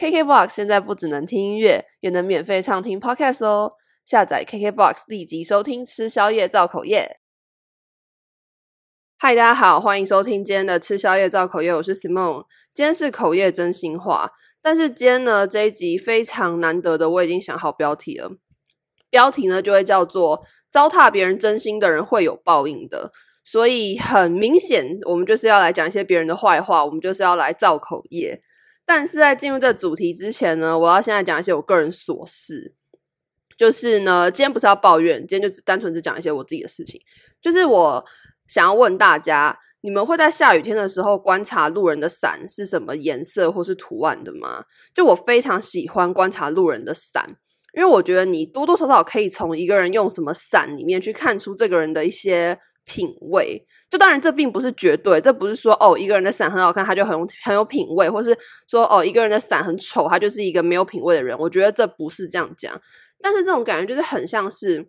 KKBOX 现在不只能听音乐，也能免费畅听 Podcast 哦！下载 KKBOX 立即收听，吃宵夜造口业。嗨，大家好，欢迎收听今天的吃宵夜造口业，我是 Simon。今天是口业真心话，但是今天呢这一集非常难得的，我已经想好标题了。标题呢就会叫做“糟蹋别人真心的人会有报应的”，所以很明显，我们就是要来讲一些别人的坏话，我们就是要来造口业。但是在进入这个主题之前呢，我要现在讲一些我个人琐事。就是呢，今天不是要抱怨，今天就单纯只讲一些我自己的事情。就是我想要问大家，你们会在下雨天的时候观察路人的伞是什么颜色或是图案的吗？就我非常喜欢观察路人的伞，因为我觉得你多多少少可以从一个人用什么伞里面去看出这个人的一些品味。就当然，这并不是绝对，这不是说哦，一个人的伞很好看，他就很有很有品味，或是说哦，一个人的伞很丑，他就是一个没有品味的人。我觉得这不是这样讲，但是这种感觉就是很像是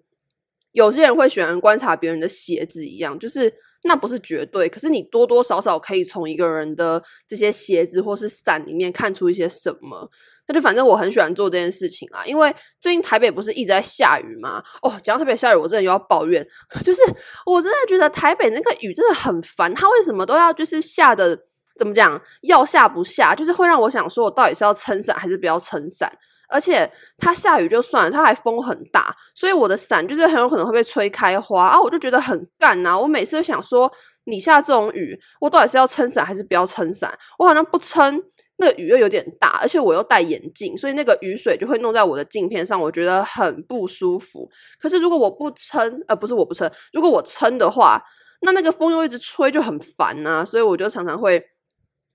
有些人会喜欢观察别人的鞋子一样，就是那不是绝对，可是你多多少少可以从一个人的这些鞋子或是伞里面看出一些什么。就反正我很喜欢做这件事情啊，因为最近台北不是一直在下雨吗？哦，讲到台北下雨，我真的又要抱怨，就是我真的觉得台北那个雨真的很烦，它为什么都要就是下的怎么讲，要下不下，就是会让我想说，我到底是要撑伞还是不要撑伞？而且它下雨就算了，它还风很大，所以我的伞就是很有可能会被吹开花啊，我就觉得很干呐。我每次都想说，你下这种雨，我到底是要撑伞还是不要撑伞？我好像不撑。那个雨又有点大，而且我又戴眼镜，所以那个雨水就会弄在我的镜片上，我觉得很不舒服。可是如果我不撑，呃，不是我不撑，如果我撑的话，那那个风又一直吹，就很烦啊。所以我就常常会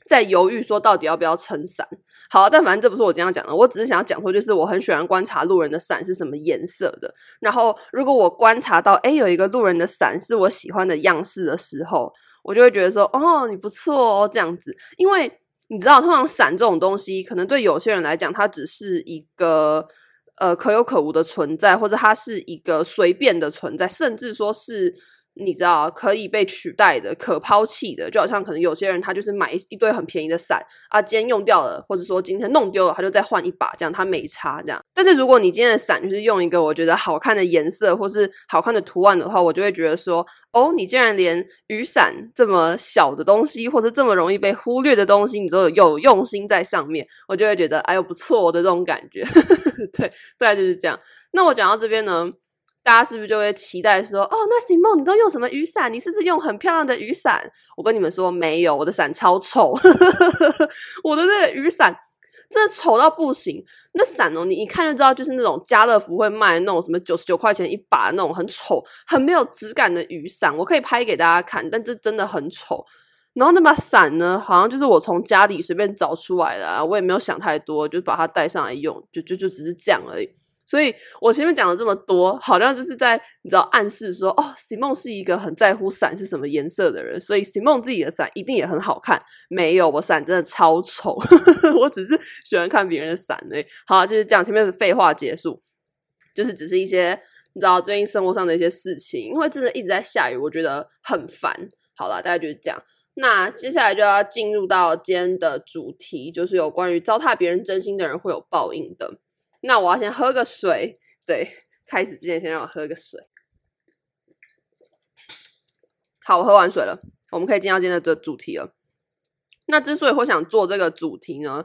在犹豫，说到底要不要撑伞。好，但反正这不是我今天讲的，我只是想要讲说，就是我很喜欢观察路人的伞是什么颜色的。然后如果我观察到，诶，有一个路人的伞是我喜欢的样式的时候，我就会觉得说，哦，你不错哦，这样子，因为。你知道，通常伞这种东西，可能对有些人来讲，它只是一个呃可有可无的存在，或者它是一个随便的存在，甚至说是。你知道可以被取代的、可抛弃的，就好像可能有些人他就是买一堆很便宜的伞啊，今天用掉了，或者说今天弄丢了，他就再换一把，这样他没差这样。但是如果你今天的伞就是用一个我觉得好看的颜色或是好看的图案的话，我就会觉得说，哦，你竟然连雨伞这么小的东西，或是这么容易被忽略的东西，你都有用心在上面，我就会觉得哎呦不错的这种感觉。对，大概就是这样。那我讲到这边呢。大家是不是就会期待说，哦，那 Simone 你都用什么雨伞？你是不是用很漂亮的雨伞？我跟你们说，没有，我的伞超丑，我的那个雨伞真的丑到不行。那伞哦，你一看就知道，就是那种家乐福会卖那种什么九十九块钱一把那种很丑、很没有质感的雨伞。我可以拍给大家看，但这真的很丑。然后那把伞呢，好像就是我从家里随便找出来的啊，我也没有想太多，就把它带上来用，就就就只是这样而已。所以我前面讲了这么多，好像就是在你知道暗示说，哦席梦是一个很在乎伞是什么颜色的人，所以席梦自己的伞一定也很好看。没有，我伞真的超丑，我只是喜欢看别人的伞诶。好，就是这样，前面的废话结束，就是只是一些你知道最近生活上的一些事情，因为真的一直在下雨，我觉得很烦。好了，大概就是这样。那接下来就要进入到今天的主题，就是有关于糟蹋别人真心的人会有报应的。那我要先喝个水，对，开始之前先让我喝个水。好，我喝完水了，我们可以进到今天的主题了。那之所以会想做这个主题呢，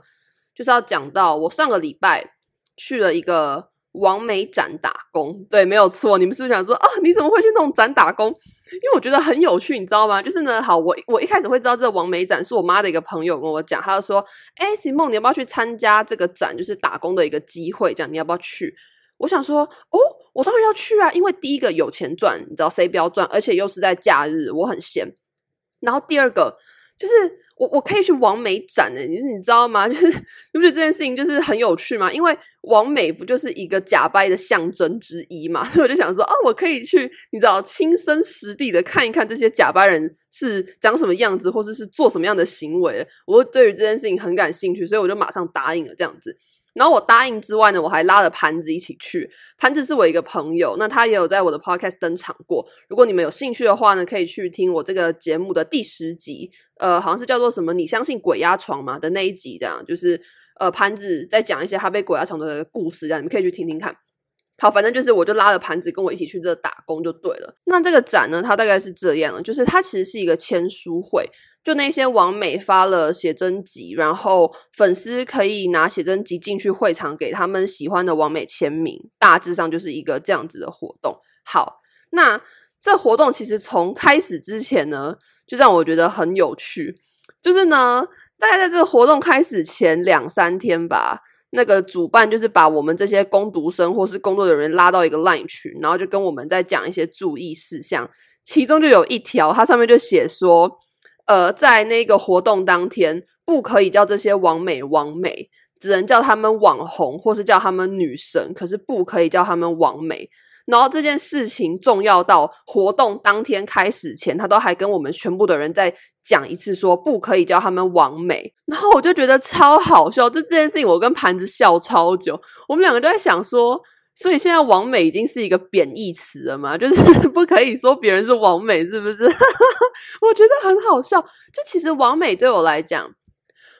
就是要讲到我上个礼拜去了一个王美展打工，对，没有错。你们是不是想说啊，你怎么会去那种展打工？因为我觉得很有趣，你知道吗？就是呢，好，我我一开始会知道这个王美展，是我妈的一个朋友跟我讲，他就说：“哎，Simone，你要不要去参加这个展？就是打工的一个机会，这样你要不要去？”我想说：“哦，我当然要去啊，因为第一个有钱赚，你知道谁不要赚？而且又是在假日，我很闲。然后第二个就是。”我我可以去王美展诶，就是你知道吗？就是不是这件事情就是很有趣吗？因为王美不就是一个假掰的象征之一嘛？所以我就想说哦，我可以去，你知道，亲身实地的看一看这些假掰人是长什么样子，或者是做什么样的行为。我对于这件事情很感兴趣，所以我就马上答应了这样子。然后我答应之外呢，我还拉了盘子一起去。盘子是我一个朋友，那他也有在我的 podcast 登场过。如果你们有兴趣的话呢，可以去听我这个节目的第十集，呃，好像是叫做什么“你相信鬼压床吗”的那一集，这样就是呃盘子在讲一些他被鬼压床的故事，这样你们可以去听听看。好，反正就是我就拉了盘子跟我一起去这打工就对了。那这个展呢，它大概是这样，就是它其实是一个签书会，就那些网美发了写真集，然后粉丝可以拿写真集进去会场给他们喜欢的网美签名，大致上就是一个这样子的活动。好，那这活动其实从开始之前呢，就让我觉得很有趣，就是呢，大概在这个活动开始前两三天吧。那个主办就是把我们这些工读生或是工作的人拉到一个 LINE 群，然后就跟我们在讲一些注意事项。其中就有一条，它上面就写说，呃，在那个活动当天，不可以叫这些网美网美，只能叫他们网红或是叫他们女神，可是不可以叫他们网美。然后这件事情重要到活动当天开始前，他都还跟我们全部的人在讲一次，说不可以叫他们王美。然后我就觉得超好笑，这这件事情我跟盘子笑超久。我们两个都在想说，所以现在王美已经是一个贬义词了嘛？就是不可以说别人是王美，是不是？我觉得很好笑。就其实王美对我来讲，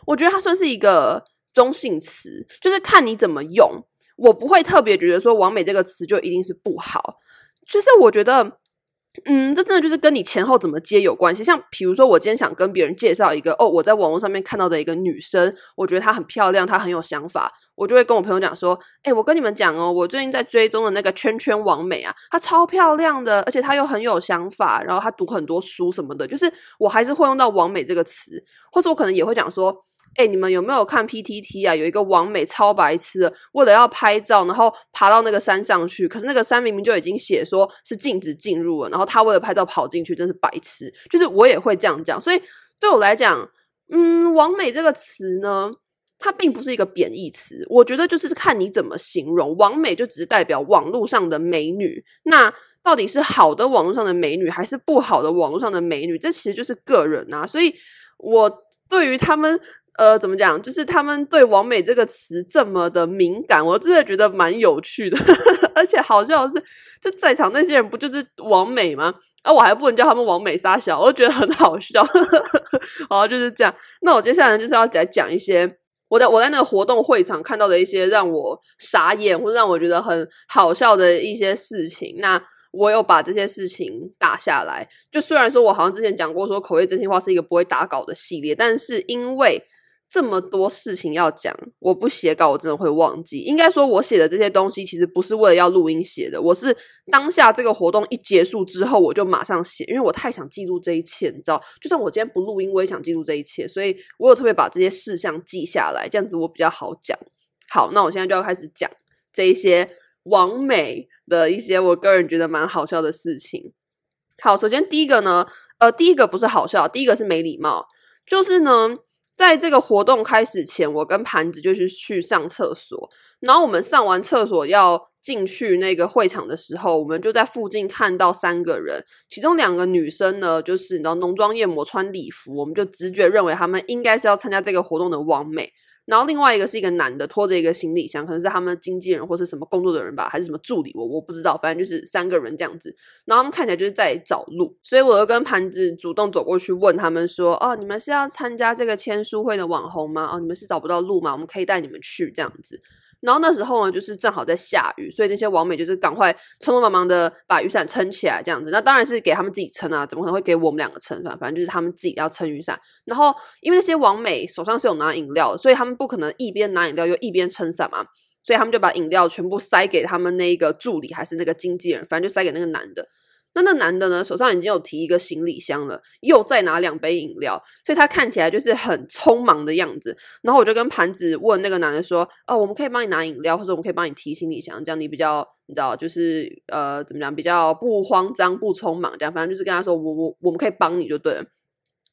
我觉得它算是一个中性词，就是看你怎么用。我不会特别觉得说“王美”这个词就一定是不好，就是我觉得，嗯，这真的就是跟你前后怎么接有关系。像比如说，我今天想跟别人介绍一个哦，我在网络上面看到的一个女生，我觉得她很漂亮，她很有想法，我就会跟我朋友讲说：“哎，我跟你们讲哦，我最近在追踪的那个圈圈王美啊，她超漂亮的，而且她又很有想法，然后她读很多书什么的。”就是我还是会用到“王美”这个词，或是我可能也会讲说。哎，你们有没有看 PTT 啊？有一个网美超白痴的，为了要拍照，然后爬到那个山上去。可是那个山明明就已经写说是禁止进入了，然后他为了拍照跑进去，真是白痴。就是我也会这样讲，所以对我来讲，嗯，网美这个词呢，它并不是一个贬义词。我觉得就是看你怎么形容，网美就只是代表网络上的美女。那到底是好的网络上的美女，还是不好的网络上的美女？这其实就是个人啊。所以我对于他们。呃，怎么讲？就是他们对“完美”这个词这么的敏感，我真的觉得蛮有趣的。而且好笑的是，就在场那些人不就是完美吗？啊，我还不能叫他们完美杀小，我就觉得很好笑。好，就是这样。那我接下来就是要来讲一些我在我在那个活动会场看到的一些让我傻眼或者让我觉得很好笑的一些事情。那我有把这些事情打下来。就虽然说我好像之前讲过，说口业真心话是一个不会打稿的系列，但是因为这么多事情要讲，我不写稿我真的会忘记。应该说，我写的这些东西其实不是为了要录音写的，我是当下这个活动一结束之后，我就马上写，因为我太想记录这一切，你知道？就算我今天不录音，我也想记录这一切，所以我有特别把这些事项记下来，这样子我比较好讲。好，那我现在就要开始讲这一些完美的一些我个人觉得蛮好笑的事情。好，首先第一个呢，呃，第一个不是好笑，第一个是没礼貌，就是呢。在这个活动开始前，我跟盘子就是去上厕所，然后我们上完厕所要进去那个会场的时候，我们就在附近看到三个人，其中两个女生呢，就是你知道浓妆艳抹穿礼服，我们就直觉认为她们应该是要参加这个活动的网美。然后另外一个是一个男的，拖着一个行李箱，可能是他们经纪人或是什么工作的人吧，还是什么助理，我我不知道，反正就是三个人这样子。然后他们看起来就是在找路，所以我就跟盘子主动走过去问他们说：“哦，你们是要参加这个签书会的网红吗？哦，你们是找不到路吗？我们可以带你们去这样子。”然后那时候呢，就是正好在下雨，所以那些网美就是赶快匆匆忙忙的把雨伞撑起来，这样子。那当然是给他们自己撑啊，怎么可能会给我们两个撑？反正就是他们自己要撑雨伞。然后因为那些网美手上是有拿饮料，所以他们不可能一边拿饮料又一边撑伞嘛，所以他们就把饮料全部塞给他们那一个助理还是那个经纪人，反正就塞给那个男的。那那男的呢，手上已经有提一个行李箱了，又再拿两杯饮料，所以他看起来就是很匆忙的样子。然后我就跟盘子问那个男的说：“哦，我们可以帮你拿饮料，或者我们可以帮你提行李箱，这样你比较，你知道，就是呃，怎么讲，比较不慌张、不匆忙，这样反正就是跟他说，我我我们可以帮你就对了。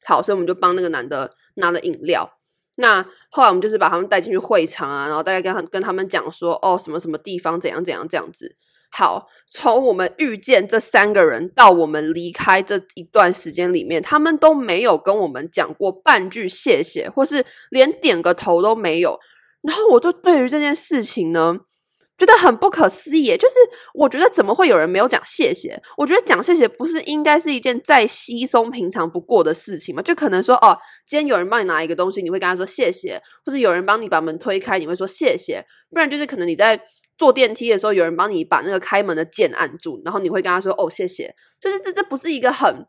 好，所以我们就帮那个男的拿了饮料。那后来我们就是把他们带进去会场啊，然后大概跟他跟他们讲说，哦，什么什么地方怎样怎样这样子。”好，从我们遇见这三个人到我们离开这一段时间里面，他们都没有跟我们讲过半句谢谢，或是连点个头都没有。然后我就对于这件事情呢，觉得很不可思议，就是我觉得怎么会有人没有讲谢谢？我觉得讲谢谢不是应该是一件再稀松平常不过的事情吗？就可能说哦，今天有人帮你拿一个东西，你会跟他说谢谢，或者有人帮你把门推开，你会说谢谢。不然就是可能你在坐电梯的时候，有人帮你把那个开门的键按住，然后你会跟他说哦谢谢。就是这这不是一个很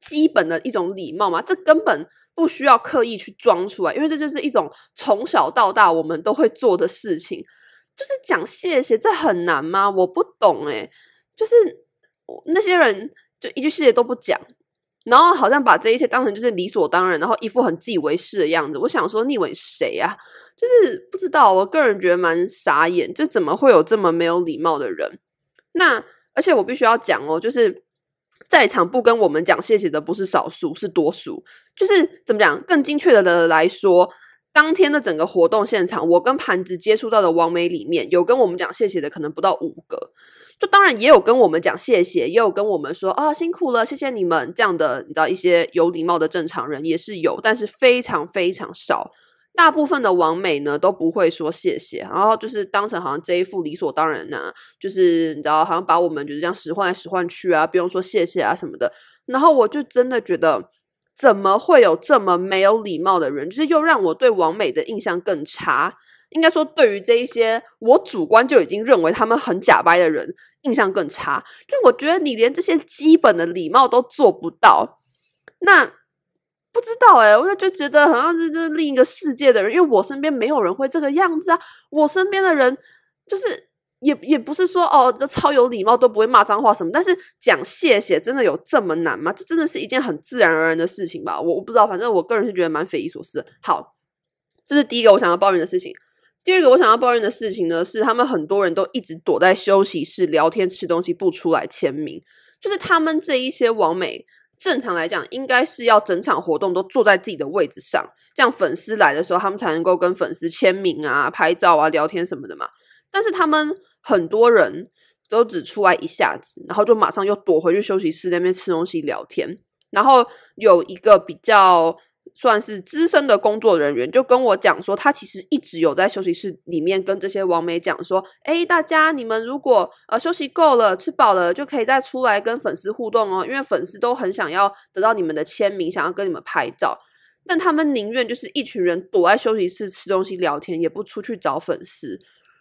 基本的一种礼貌吗？这根本不需要刻意去装出来，因为这就是一种从小到大我们都会做的事情。就是讲谢谢，这很难吗？我不懂诶，就是那些人就一句谢谢都不讲，然后好像把这一切当成就是理所当然，然后一副很自以为是的样子。我想说，你以为谁啊？就是不知道，我个人觉得蛮傻眼，就怎么会有这么没有礼貌的人？那而且我必须要讲哦，就是在场不跟我们讲谢谢的不是少数，是多数。就是怎么讲？更精确的来说。当天的整个活动现场，我跟盘子接触到的网美里面有跟我们讲谢谢的，可能不到五个。就当然也有跟我们讲谢谢，也有跟我们说啊辛苦了，谢谢你们这样的，你知道一些有礼貌的正常人也是有，但是非常非常少。大部分的网美呢都不会说谢谢，然后就是当成好像这一副理所当然呐、就是你知道好像把我们就是这样使唤来使唤去啊，不用说谢谢啊什么的。然后我就真的觉得。怎么会有这么没有礼貌的人？就是又让我对王美的印象更差。应该说，对于这一些我主观就已经认为他们很假掰的人，印象更差。就我觉得你连这些基本的礼貌都做不到，那不知道哎、我就觉得好像是这另一个世界的人，因为我身边没有人会这个样子啊。我身边的人就是。也也不是说哦，这超有礼貌都不会骂脏话什么，但是讲谢谢真的有这么难吗？这真的是一件很自然而然的事情吧？我我不知道，反正我个人是觉得蛮匪夷所思。好，这是第一个我想要抱怨的事情。第二个我想要抱怨的事情呢，是他们很多人都一直躲在休息室聊天吃东西，不出来签名。就是他们这一些网美，正常来讲应该是要整场活动都坐在自己的位置上，这样粉丝来的时候，他们才能够跟粉丝签名啊、拍照啊、聊天什么的嘛。但是他们很多人都只出来一下子，然后就马上又躲回去休息室那边吃东西聊天。然后有一个比较算是资深的工作人员就跟我讲说，他其实一直有在休息室里面跟这些网美讲说：“诶，大家你们如果呃休息够了、吃饱了，就可以再出来跟粉丝互动哦，因为粉丝都很想要得到你们的签名，想要跟你们拍照。但他们宁愿就是一群人躲在休息室吃东西聊天，也不出去找粉丝。”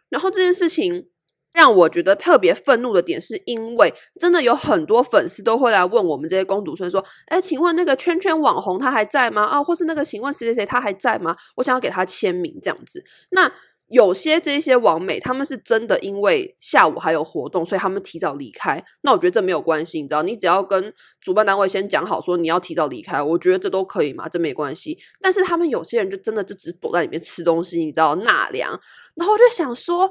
然后这件事情让我觉得特别愤怒的点，是因为真的有很多粉丝都会来问我们这些公读生说：“哎，请问那个圈圈网红他还在吗？啊，或是那个请问谁谁谁他还在吗？我想要给他签名这样子。”那有些这些网美他们是真的因为下午还有活动，所以他们提早离开。那我觉得这没有关系，你知道，你只要跟主办单位先讲好说你要提早离开，我觉得这都可以嘛，这没关系。但是他们有些人就真的就只躲在里面吃东西，你知道纳凉。然后我就想说，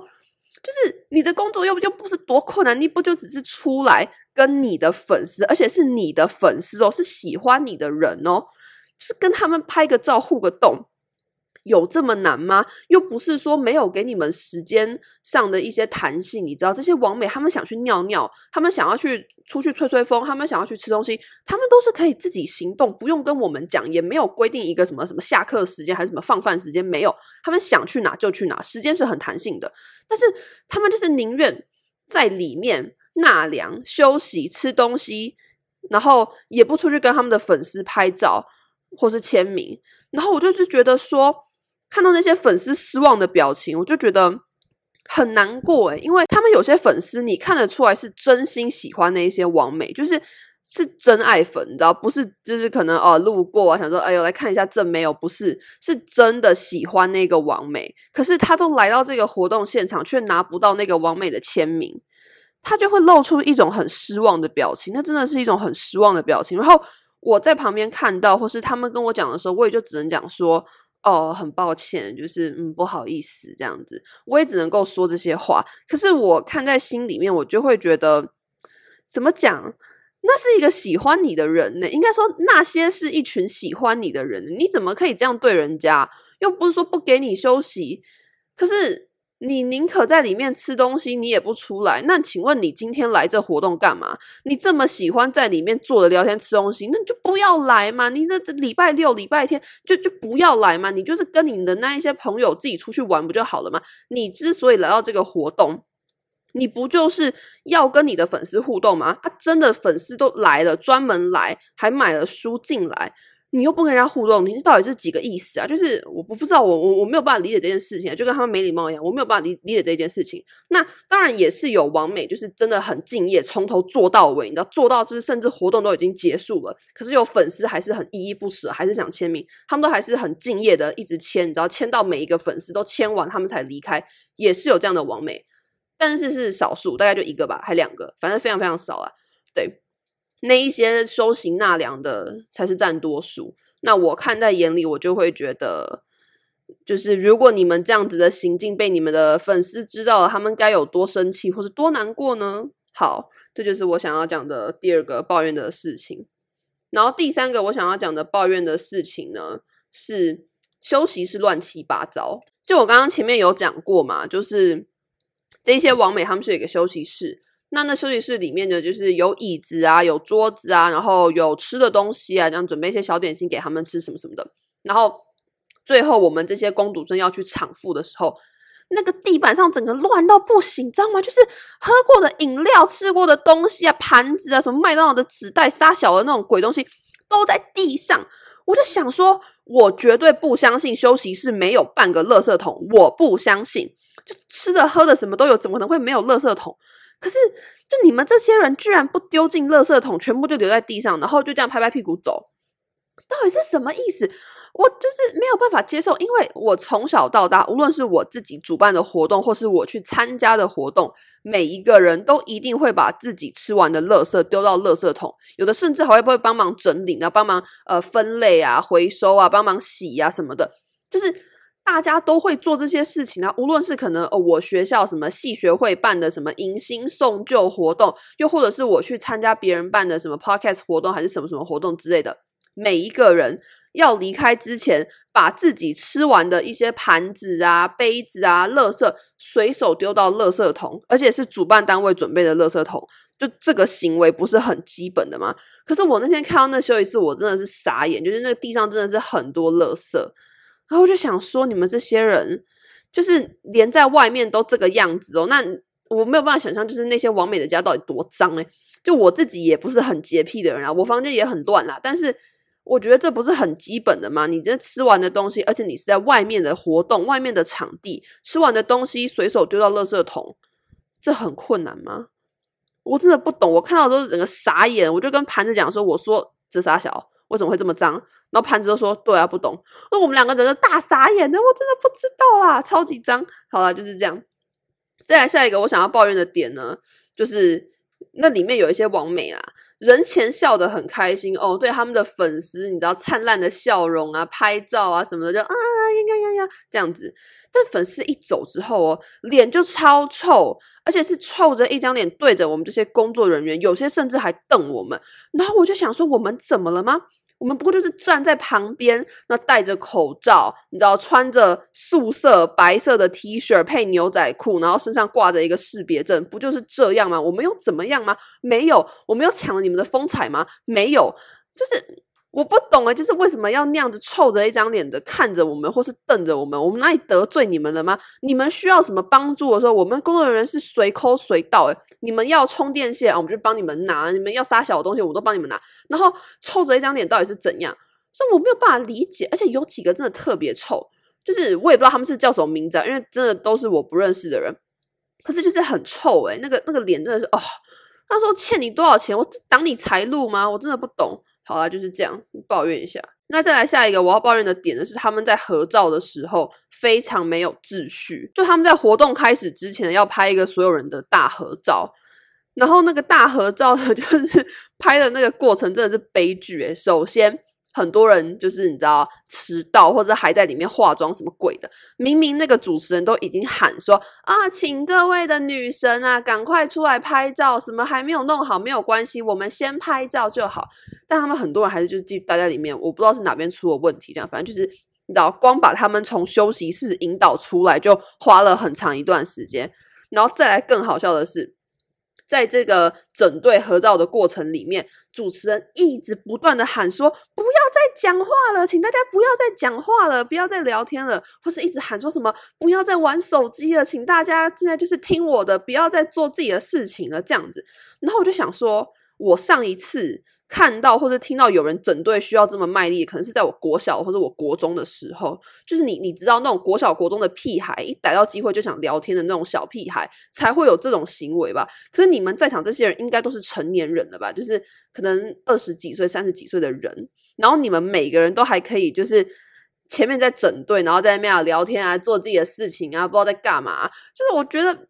就是你的工作又不又不是多困难，你不就只是出来跟你的粉丝，而且是你的粉丝哦，是喜欢你的人哦，是跟他们拍个照、互个动。有这么难吗？又不是说没有给你们时间上的一些弹性，你知道这些网美他们想去尿尿，他们想要去出去吹吹风，他们想要去吃东西，他们都是可以自己行动，不用跟我们讲，也没有规定一个什么什么下课时间还是什么放饭时间，没有，他们想去哪就去哪，时间是很弹性的。但是他们就是宁愿在里面纳凉、休息、吃东西，然后也不出去跟他们的粉丝拍照或是签名，然后我就是觉得说。看到那些粉丝失望的表情，我就觉得很难过诶，因为他们有些粉丝，你看得出来是真心喜欢那一些王美，就是是真爱粉，你知道，不是就是可能哦路过啊，想说哎呦来看一下正没有，不是，是真的喜欢那个王美，可是他都来到这个活动现场，却拿不到那个王美的签名，他就会露出一种很失望的表情，那真的是一种很失望的表情。然后我在旁边看到，或是他们跟我讲的时候，我也就只能讲说。哦，很抱歉，就是嗯，不好意思，这样子，我也只能够说这些话。可是我看在心里面，我就会觉得，怎么讲？那是一个喜欢你的人呢，应该说那些是一群喜欢你的人，你怎么可以这样对人家？又不是说不给你休息，可是你宁可在里面吃东西，你也不出来。那请问你今天来这活动干嘛？你这么喜欢在里面坐着聊天吃东西，那就不要来嘛！你这礼拜六、礼拜天就就不要来嘛！你就是跟你的那一些朋友自己出去玩不就好了吗？你之所以来到这个活动，你不就是要跟你的粉丝互动吗？啊，真的粉丝都来了，专门来，还买了书进来。你又不跟人家互动，你到底是几个意思啊？就是我不不知道，我我我没有办法理解这件事情啊，就跟他们没礼貌一样，我没有办法理理解这件事情。那当然也是有王美，就是真的很敬业，从头做到尾，你知道做到就是甚至活动都已经结束了，可是有粉丝还是很依依不舍，还是想签名，他们都还是很敬业的一直签，你知道签到每一个粉丝都签完，他们才离开，也是有这样的王美，但是是少数，大概就一个吧，还两个，反正非常非常少啊，对。那一些收行纳凉的才是占多数。那我看在眼里，我就会觉得，就是如果你们这样子的行径被你们的粉丝知道了，他们该有多生气或是多难过呢？好，这就是我想要讲的第二个抱怨的事情。然后第三个我想要讲的抱怨的事情呢，是休息室乱七八糟。就我刚刚前面有讲过嘛，就是这些网美他们是有一个休息室。那那休息室里面呢，就是有椅子啊，有桌子啊，然后有吃的东西啊，这样准备一些小点心给他们吃什么什么的。然后最后我们这些工读生要去场复的时候，那个地板上整个乱到不行，知道吗？就是喝过的饮料、吃过的东西啊、盘子啊、什么麦当劳的纸袋、撒小的那种鬼东西都在地上。我就想说，我绝对不相信休息室没有半个垃圾桶，我不相信，就吃的喝的什么都有，怎么可能会没有垃圾桶？可是，就你们这些人居然不丢进垃圾桶，全部就留在地上，然后就这样拍拍屁股走，到底是什么意思？我就是没有办法接受，因为我从小到大，无论是我自己主办的活动，或是我去参加的活动，每一个人都一定会把自己吃完的垃圾丢到垃圾桶，有的甚至还会不会帮忙整理啊，帮忙呃分类啊、回收啊、帮忙洗啊什么的，就是。大家都会做这些事情啊，无论是可能哦，我学校什么系学会办的什么迎新送旧活动，又或者是我去参加别人办的什么 podcast 活动，还是什么什么活动之类的，每一个人要离开之前，把自己吃完的一些盘子啊、杯子啊、垃圾随手丢到垃圾桶，而且是主办单位准备的垃圾桶，就这个行为不是很基本的吗？可是我那天看到那休息室，我真的是傻眼，就是那个地上真的是很多垃圾。然后我就想说，你们这些人就是连在外面都这个样子哦，那我没有办法想象，就是那些完美的家到底多脏诶。就我自己也不是很洁癖的人啊，我房间也很乱啦。但是我觉得这不是很基本的吗？你这吃完的东西，而且你是在外面的活动、外面的场地吃完的东西，随手丢到垃圾桶，这很困难吗？我真的不懂。我看到的时候整个傻眼，我就跟盘子讲说：“我说这傻小。”为什么会这么脏？然后潘子都说：“对啊，不懂。”那我们两个人的大傻眼的，我真的不知道啊，超级脏。好了，就是这样。再来下一个我想要抱怨的点呢，就是那里面有一些网美啦，人前笑得很开心哦，对他们的粉丝，你知道灿烂的笑容啊，拍照啊什么的，就啊呀呀呀呀这样子。但粉丝一走之后哦，脸就超臭，而且是臭着一张脸对着我们这些工作人员，有些甚至还瞪我们。然后我就想说，我们怎么了吗？我们不过就是站在旁边，那戴着口罩，你知道，穿着素色白色的 T 恤配牛仔裤，然后身上挂着一个识别证，不就是这样吗？我们又怎么样吗？没有，我们又抢了你们的风采吗？没有，就是。我不懂啊，就是为什么要那样子臭着一张脸的看着我们，或是瞪着我们？我们哪里得罪你们了吗？你们需要什么帮助的时候，我们工作人员是随抠随到。诶，你们要充电线，我们就帮你们拿；你们要撒小的东西，我们都帮你们拿。然后臭着一张脸到底是怎样？所以我没有办法理解。而且有几个真的特别臭，就是我也不知道他们是叫什么名字啊，因为真的都是我不认识的人。可是就是很臭诶，那个那个脸真的是哦。他说欠你多少钱？我挡你财路吗？我真的不懂。好啦，就是这样抱怨一下。那再来下一个我要抱怨的点呢，是他们在合照的时候非常没有秩序。就他们在活动开始之前要拍一个所有人的大合照，然后那个大合照呢，就是拍的那个过程真的是悲剧诶。首先。很多人就是你知道迟到或者还在里面化妆什么鬼的，明明那个主持人都已经喊说啊，请各位的女神啊，赶快出来拍照，什么还没有弄好没有关系，我们先拍照就好。但他们很多人还是就继续待在里面，我不知道是哪边出了问题，这样反正就是你知道，光把他们从休息室引导出来就花了很长一段时间。然后再来更好笑的是，在这个整队合照的过程里面，主持人一直不断的喊说：“不要再讲话了，请大家不要再讲话了，不要再聊天了。”或是一直喊说什么“不要再玩手机了，请大家现在就是听我的，不要再做自己的事情了”这样子。然后我就想说，我上一次。看到或者听到有人整队需要这么卖力，可能是在我国小或者我国中的时候，就是你你知道那种国小国中的屁孩，一逮到机会就想聊天的那种小屁孩，才会有这种行为吧？可是你们在场这些人应该都是成年人了吧？就是可能二十几岁、三十几岁的人，然后你们每个人都还可以，就是前面在整队，然后在那边聊天啊，做自己的事情啊，不知道在干嘛。就是我觉得。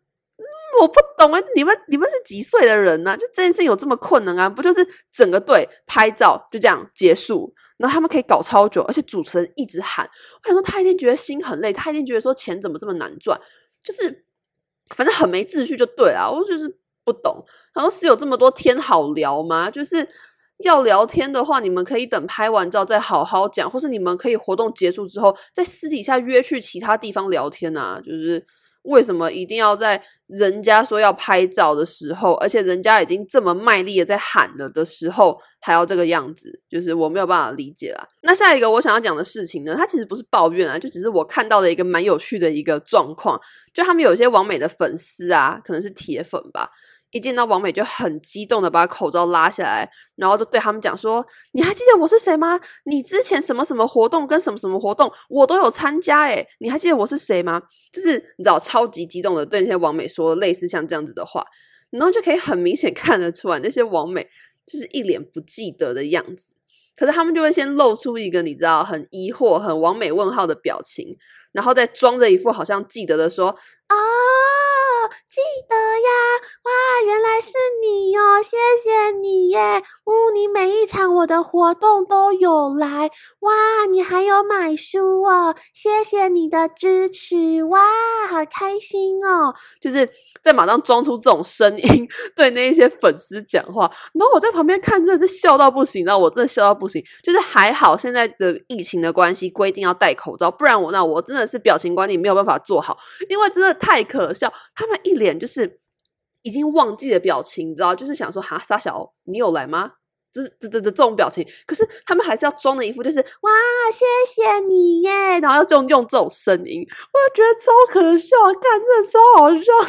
我不懂啊，你们你们是几岁的人呢、啊？就这件事情有这么困难啊？不就是整个队拍照就这样结束，然后他们可以搞超久，而且主持人一直喊，我想说他一定觉得心很累，他一定觉得说钱怎么这么难赚，就是反正很没秩序就对了。我就是不懂，然后是有这么多天好聊吗？就是要聊天的话，你们可以等拍完照再好好讲，或是你们可以活动结束之后在私底下约去其他地方聊天啊，就是。为什么一定要在人家说要拍照的时候，而且人家已经这么卖力的在喊了的时候，还要这个样子？就是我没有办法理解啦。那下一个我想要讲的事情呢，它其实不是抱怨啊，就只是我看到的一个蛮有趣的一个状况，就他们有些完美的粉丝啊，可能是铁粉吧。一见到王美就很激动的把口罩拉下来，然后就对他们讲说：“你还记得我是谁吗？你之前什么什么活动跟什么什么活动我都有参加，诶，你还记得我是谁吗？”就是你知道超级激动的对那些王美说类似像这样子的话，然后就可以很明显看得出来那些王美就是一脸不记得的样子，可是他们就会先露出一个你知道很疑惑、很网美问号的表情，然后再装着一副好像记得的说：“啊。”记得呀，哇，原来是你哦，谢谢你耶！呜，你每一场我的活动都有来，哇，你还有买书哦，谢谢你的支持，哇，好开心哦！就是在马上装出这种声音，对那一些粉丝讲话，然后我在旁边看，真的是笑到不行，然后我真的笑到不行。就是还好现在的疫情的关系，规定要戴口罩，不然我那我真的是表情管理没有办法做好，因为真的太可笑，他们。一脸就是已经忘记了表情，你知道，就是想说哈，沙小，你有来吗？就是这这这这种表情，可是他们还是要装的一副就是哇，谢谢你耶，然后要就用这种声音，我觉得超可笑，看真的超好笑，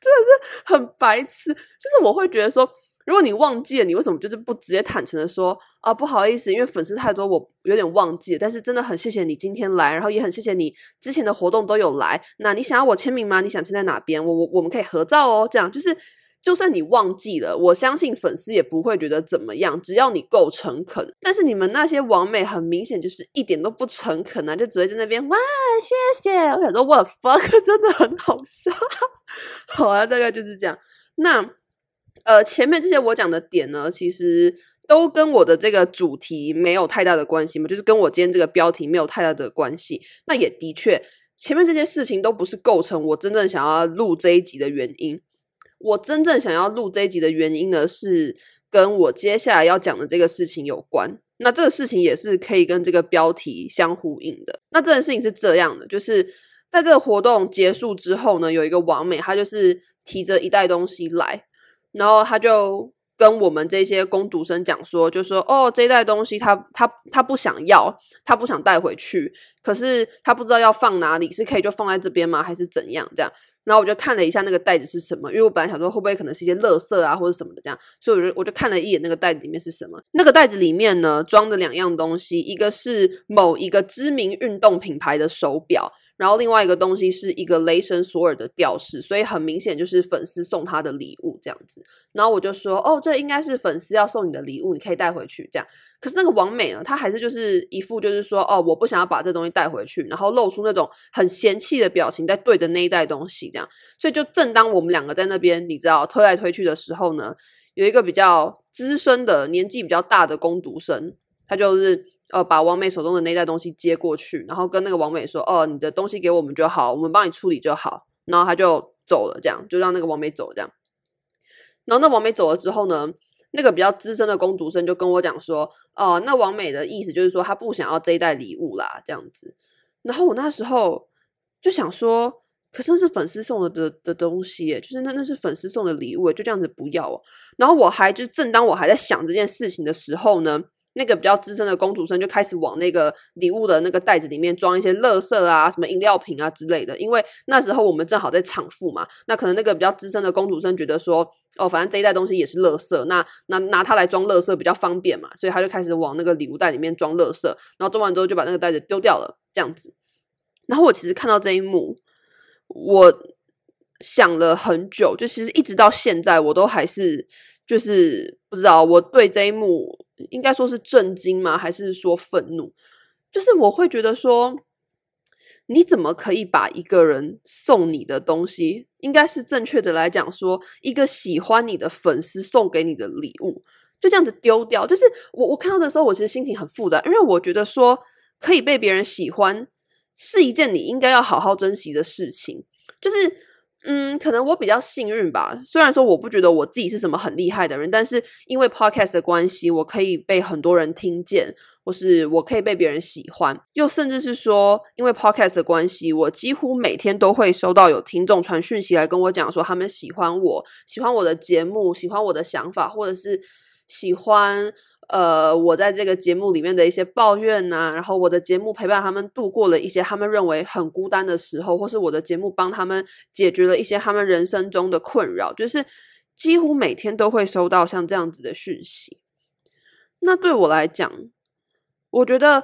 真的是很白痴，就是我会觉得说。如果你忘记了，你为什么就是不直接坦诚的说啊？不好意思，因为粉丝太多，我有点忘记了。但是真的很谢谢你今天来，然后也很谢谢你之前的活动都有来。那你想要我签名吗？你想签在哪边？我我我们可以合照哦。这样就是，就算你忘记了，我相信粉丝也不会觉得怎么样，只要你够诚恳。但是你们那些网美很明显就是一点都不诚恳啊，就只会在那边哇，谢谢。我想说，what fuck，真的很好笑。好啊，大概就是这样。那。呃，前面这些我讲的点呢，其实都跟我的这个主题没有太大的关系嘛，就是跟我今天这个标题没有太大的关系。那也的确，前面这些事情都不是构成我真正想要录这一集的原因。我真正想要录这一集的原因呢，是跟我接下来要讲的这个事情有关。那这个事情也是可以跟这个标题相呼应的。那这件事情是这样的，就是在这个活动结束之后呢，有一个网美，她就是提着一袋东西来。然后他就跟我们这些工读生讲说，就说哦，这一袋东西他他他不想要，他不想带回去，可是他不知道要放哪里，是可以就放在这边吗？还是怎样？这样，然后我就看了一下那个袋子是什么，因为我本来想说会不会可能是一些垃圾啊或者什么的这样，所以我就我就看了一眼那个袋子里面是什么。那个袋子里面呢，装的两样东西，一个是某一个知名运动品牌的手表。然后另外一个东西是一个雷神索尔的吊饰，所以很明显就是粉丝送他的礼物这样子。然后我就说，哦，这应该是粉丝要送你的礼物，你可以带回去这样。可是那个王美呢，她还是就是一副就是说，哦，我不想要把这东西带回去，然后露出那种很嫌弃的表情，在对着那一袋东西这样。所以就正当我们两个在那边，你知道推来推去的时候呢，有一个比较资深的、年纪比较大的攻读生，他就是。呃，把王美手中的那袋东西接过去，然后跟那个王美说：“哦，你的东西给我们就好，我们帮你处理就好。”然后他就走了，这样就让那个王美走，这样。然后那王美走了之后呢，那个比较资深的公主生就跟我讲说，哦，那王美的意思就是说她不想要这一袋礼物啦，这样子。然后我那时候就想说，可是是粉丝送的的的东西，就是那那是粉丝送的礼物，就这样子不要哦。然后我还就是正当我还在想这件事情的时候呢。那个比较资深的公主生就开始往那个礼物的那个袋子里面装一些垃圾啊，什么饮料瓶啊之类的。因为那时候我们正好在产妇嘛，那可能那个比较资深的公主生觉得说，哦，反正这一袋东西也是垃圾，那那拿它来装垃圾比较方便嘛，所以他就开始往那个礼物袋里面装垃圾。然后装完之后就把那个袋子丢掉了，这样子。然后我其实看到这一幕，我想了很久，就其实一直到现在我都还是就是不知道我对这一幕。应该说是震惊吗？还是说愤怒？就是我会觉得说，你怎么可以把一个人送你的东西，应该是正确的来讲说，一个喜欢你的粉丝送给你的礼物，就这样子丢掉。就是我我看到的时候，我其实心情很复杂，因为我觉得说可以被别人喜欢，是一件你应该要好好珍惜的事情，就是。嗯，可能我比较幸运吧。虽然说我不觉得我自己是什么很厉害的人，但是因为 podcast 的关系，我可以被很多人听见，或是我可以被别人喜欢。又甚至是说，因为 podcast 的关系，我几乎每天都会收到有听众传讯息来跟我讲说，他们喜欢我，喜欢我的节目，喜欢我的想法，或者是喜欢。呃，我在这个节目里面的一些抱怨呐、啊，然后我的节目陪伴他们度过了一些他们认为很孤单的时候，或是我的节目帮他们解决了一些他们人生中的困扰，就是几乎每天都会收到像这样子的讯息。那对我来讲，我觉得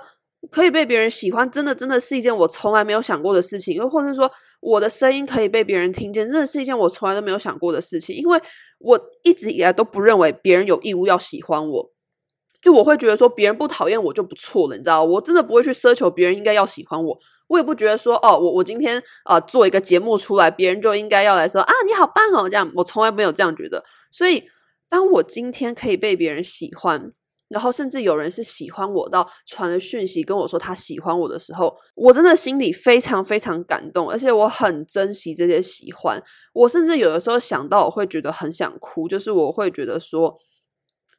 可以被别人喜欢，真的真的是一件我从来没有想过的事情，又或者说我的声音可以被别人听见，真的是一件我从来都没有想过的事情，因为我一直以来都不认为别人有义务要喜欢我。就我会觉得说别人不讨厌我就不错了，你知道，我真的不会去奢求别人应该要喜欢我。我也不觉得说哦，我我今天啊、做一个节目出来，别人就应该要来说啊你好棒哦，这样我从来没有这样觉得。所以当我今天可以被别人喜欢，然后甚至有人是喜欢我到传了讯息跟我说他喜欢我的时候，我真的心里非常非常感动，而且我很珍惜这些喜欢。我甚至有的时候想到我会觉得很想哭，就是我会觉得说。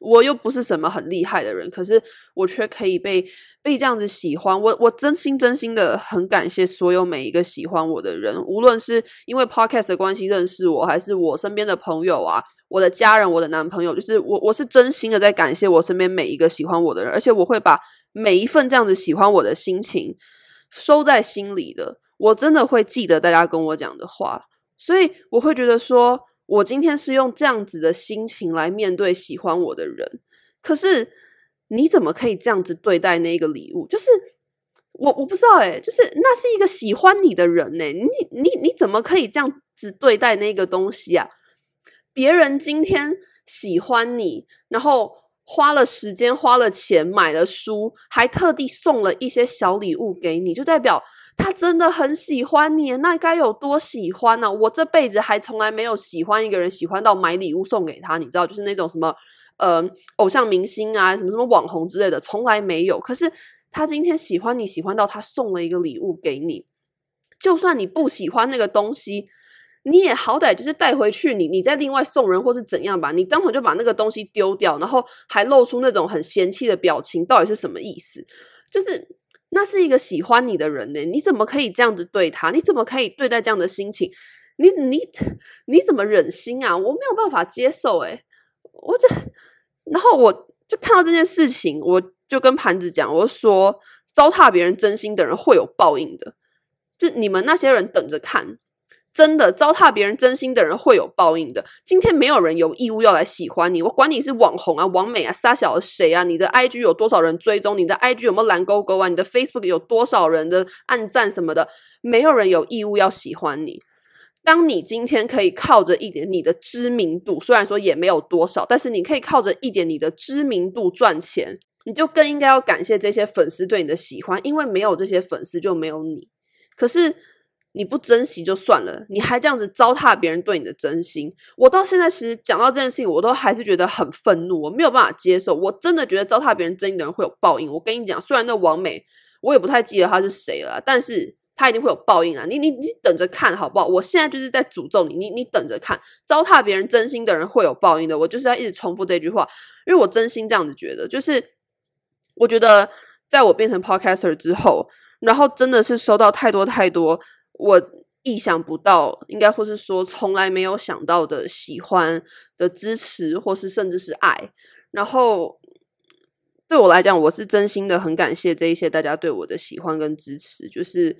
我又不是什么很厉害的人，可是我却可以被被这样子喜欢。我我真心真心的很感谢所有每一个喜欢我的人，无论是因为 podcast 的关系认识我，还是我身边的朋友啊，我的家人，我的男朋友，就是我我是真心的在感谢我身边每一个喜欢我的人，而且我会把每一份这样子喜欢我的心情收在心里的。我真的会记得大家跟我讲的话，所以我会觉得说。我今天是用这样子的心情来面对喜欢我的人，可是你怎么可以这样子对待那个礼物？就是我我不知道诶，就是那是一个喜欢你的人呢，你你你怎么可以这样子对待那个东西啊？别人今天喜欢你，然后花了时间、花了钱买了书，还特地送了一些小礼物给你，就代表。他真的很喜欢你，那该有多喜欢呢？我这辈子还从来没有喜欢一个人，喜欢到买礼物送给他，你知道，就是那种什么，呃，偶像明星啊，什么什么网红之类的，从来没有。可是他今天喜欢你，喜欢到他送了一个礼物给你，就算你不喜欢那个东西，你也好歹就是带回去，你你再另外送人或是怎样吧，你当场就把那个东西丢掉，然后还露出那种很嫌弃的表情，到底是什么意思？就是。那是一个喜欢你的人呢，你怎么可以这样子对他？你怎么可以对待这样的心情？你你你怎么忍心啊？我没有办法接受诶，我这，然后我就看到这件事情，我就跟盘子讲，我说糟蹋别人真心的人会有报应的，就你们那些人等着看。真的糟蹋别人真心的人会有报应的。今天没有人有义务要来喜欢你，我管你是网红啊、网美啊、杀小的谁啊，你的 IG 有多少人追踪，你的 IG 有没有蓝勾勾啊，你的 Facebook 有多少人的按赞什么的，没有人有义务要喜欢你。当你今天可以靠着一点你的知名度，虽然说也没有多少，但是你可以靠着一点你的知名度赚钱，你就更应该要感谢这些粉丝对你的喜欢，因为没有这些粉丝就没有你。可是。你不珍惜就算了，你还这样子糟蹋别人对你的真心。我到现在其实讲到这件事情，我都还是觉得很愤怒，我没有办法接受。我真的觉得糟蹋别人真心的人会有报应。我跟你讲，虽然那王美我也不太记得她是谁了，但是他一定会有报应啊！你你你等着看好不好？我现在就是在诅咒你，你你等着看，糟蹋别人真心的人会有报应的。我就是要一直重复这句话，因为我真心这样子觉得，就是我觉得在我变成 podcaster 之后，然后真的是收到太多太多我意想不到，应该或是说从来没有想到的喜欢的支持，或是甚至是爱，然后。对我来讲，我是真心的很感谢这一些大家对我的喜欢跟支持。就是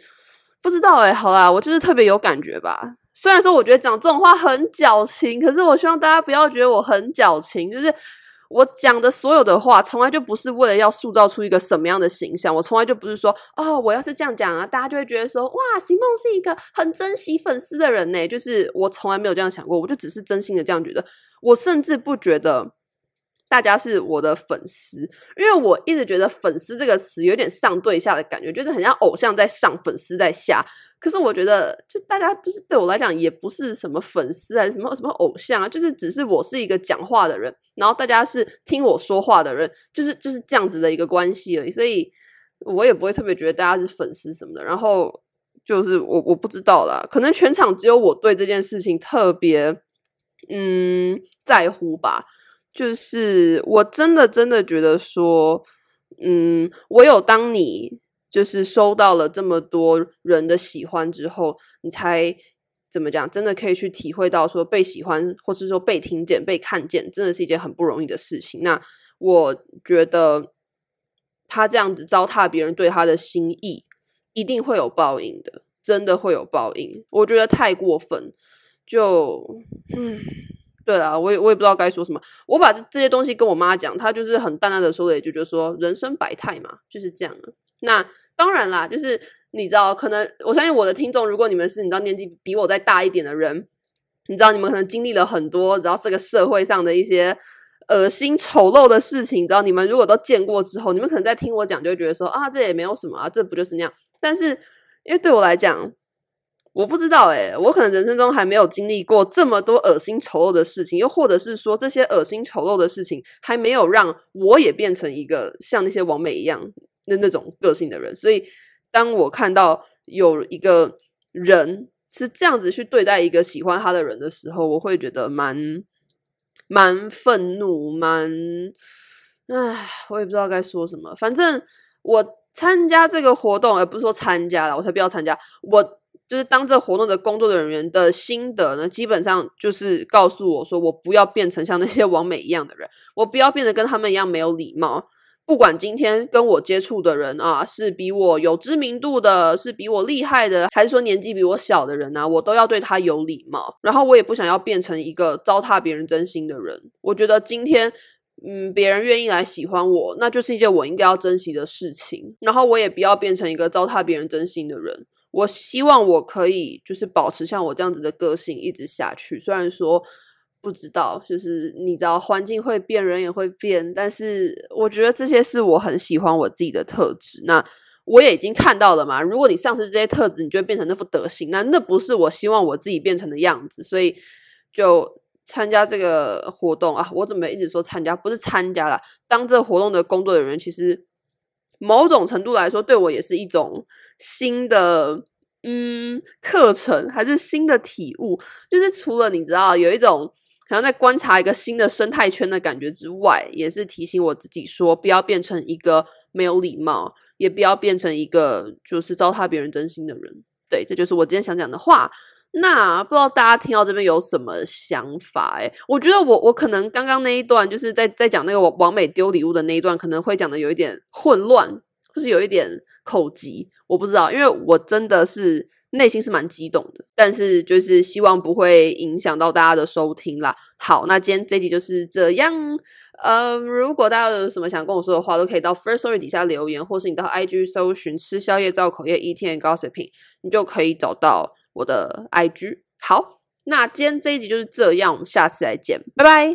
不知道哎、好啦，我就是特别有感觉吧。虽然说我觉得讲这种话很矫情，可是我希望大家不要觉得我很矫情。就是我讲的所有的话，从来就不是为了要塑造出一个什么样的形象。我从来就不是说，哦，我要是这样讲啊，大家就会觉得说，哇席梦是一个很珍惜粉丝的人呢。就是我从来没有这样想过，我就只是真心的这样觉得。我甚至不觉得。大家是我的粉丝，因为我一直觉得“粉丝”这个词有点上对下的感觉，就是很像偶像在上，粉丝在下。可是我觉得，就大家就是对我来讲，也不是什么粉丝还是什么什么偶像啊，就是只是我是一个讲话的人，然后大家是听我说话的人，就是就是这样子的一个关系而已。所以我也不会特别觉得大家是粉丝什么的。然后就是我我不知道啦，可能全场只有我对这件事情特别嗯在乎吧。就是我真的真的觉得说，嗯，唯有当你就是收到了这么多人的喜欢之后，你才怎么讲，真的可以去体会到说被喜欢，或是说被听见、被看见，真的是一件很不容易的事情。那我觉得他这样子糟蹋别人对他的心意，一定会有报应的，真的会有报应。我觉得太过分，就嗯。对啊，我也我也不知道该说什么。我把这这些东西跟我妈讲，她就是很淡淡的说了一句，就是说人生百态嘛，就是这样的。那当然啦，就是你知道，可能我相信我的听众，如果你们是你知道年纪比我再大一点的人，你知道你们可能经历了很多，然后这个社会上的一些恶心丑陋的事情，你知道你们如果都见过之后，你们可能在听我讲，就会觉得说啊，这也没有什么啊，这不就是那样。但是因为对我来讲，我不知道诶，我可能人生中还没有经历过这么多恶心丑陋的事情，又或者是说这些恶心丑陋的事情还没有让我也变成一个像那些王美一样的那种个性的人。所以，当我看到有一个人是这样子去对待一个喜欢他的人的时候，我会觉得蛮蛮愤怒，蛮唉，我也不知道该说什么。反正我参加这个活动，而不是说参加了，我才不要参加我。就是当这活动的工作人员的心得呢，基本上就是告诉我说，我不要变成像那些网美一样的人，我不要变得跟他们一样没有礼貌。不管今天跟我接触的人啊，是比我有知名度的，是比我厉害的，还是说年纪比我小的人啊，我都要对他有礼貌。然后我也不想要变成一个糟蹋别人真心的人。我觉得今天，嗯，别人愿意来喜欢我，那就是一件我应该要珍惜的事情。然后我也不要变成一个糟蹋别人真心的人。我希望我可以就是保持像我这样子的个性一直下去。虽然说不知道，就是你知道环境会变，人也会变，但是我觉得这些是我很喜欢我自己的特质。那我也已经看到了嘛。如果你丧失这些特质，你就会变成那副德行。那那不是我希望我自己变成的样子。所以就参加这个活动啊，我怎么一直说参加？不是参加啦，当这活动的工作人员，其实。某种程度来说，对我也是一种新的嗯课程，还是新的体悟。就是除了你知道有一种好像在观察一个新的生态圈的感觉之外，也是提醒我自己说，不要变成一个没有礼貌，也不要变成一个就是糟蹋别人真心的人。对，这就是我今天想讲的话。那不知道大家听到这边有什么想法？诶，我觉得我我可能刚刚那一段就是在在讲那个王美丢礼物的那一段，可能会讲的有一点混乱，就是有一点口急，我不知道，因为我真的是内心是蛮激动的，但是就是希望不会影响到大家的收听啦。好，那今天这集就是这样。呃，如果大家有什么想跟我说的话，都可以到 First Story 底下留言，或是你到 IG 搜寻吃宵夜造口业 Eating and Gossiping，你就可以找到。我的 IG 好，那今天这一集就是这样，我们下次再见，拜拜。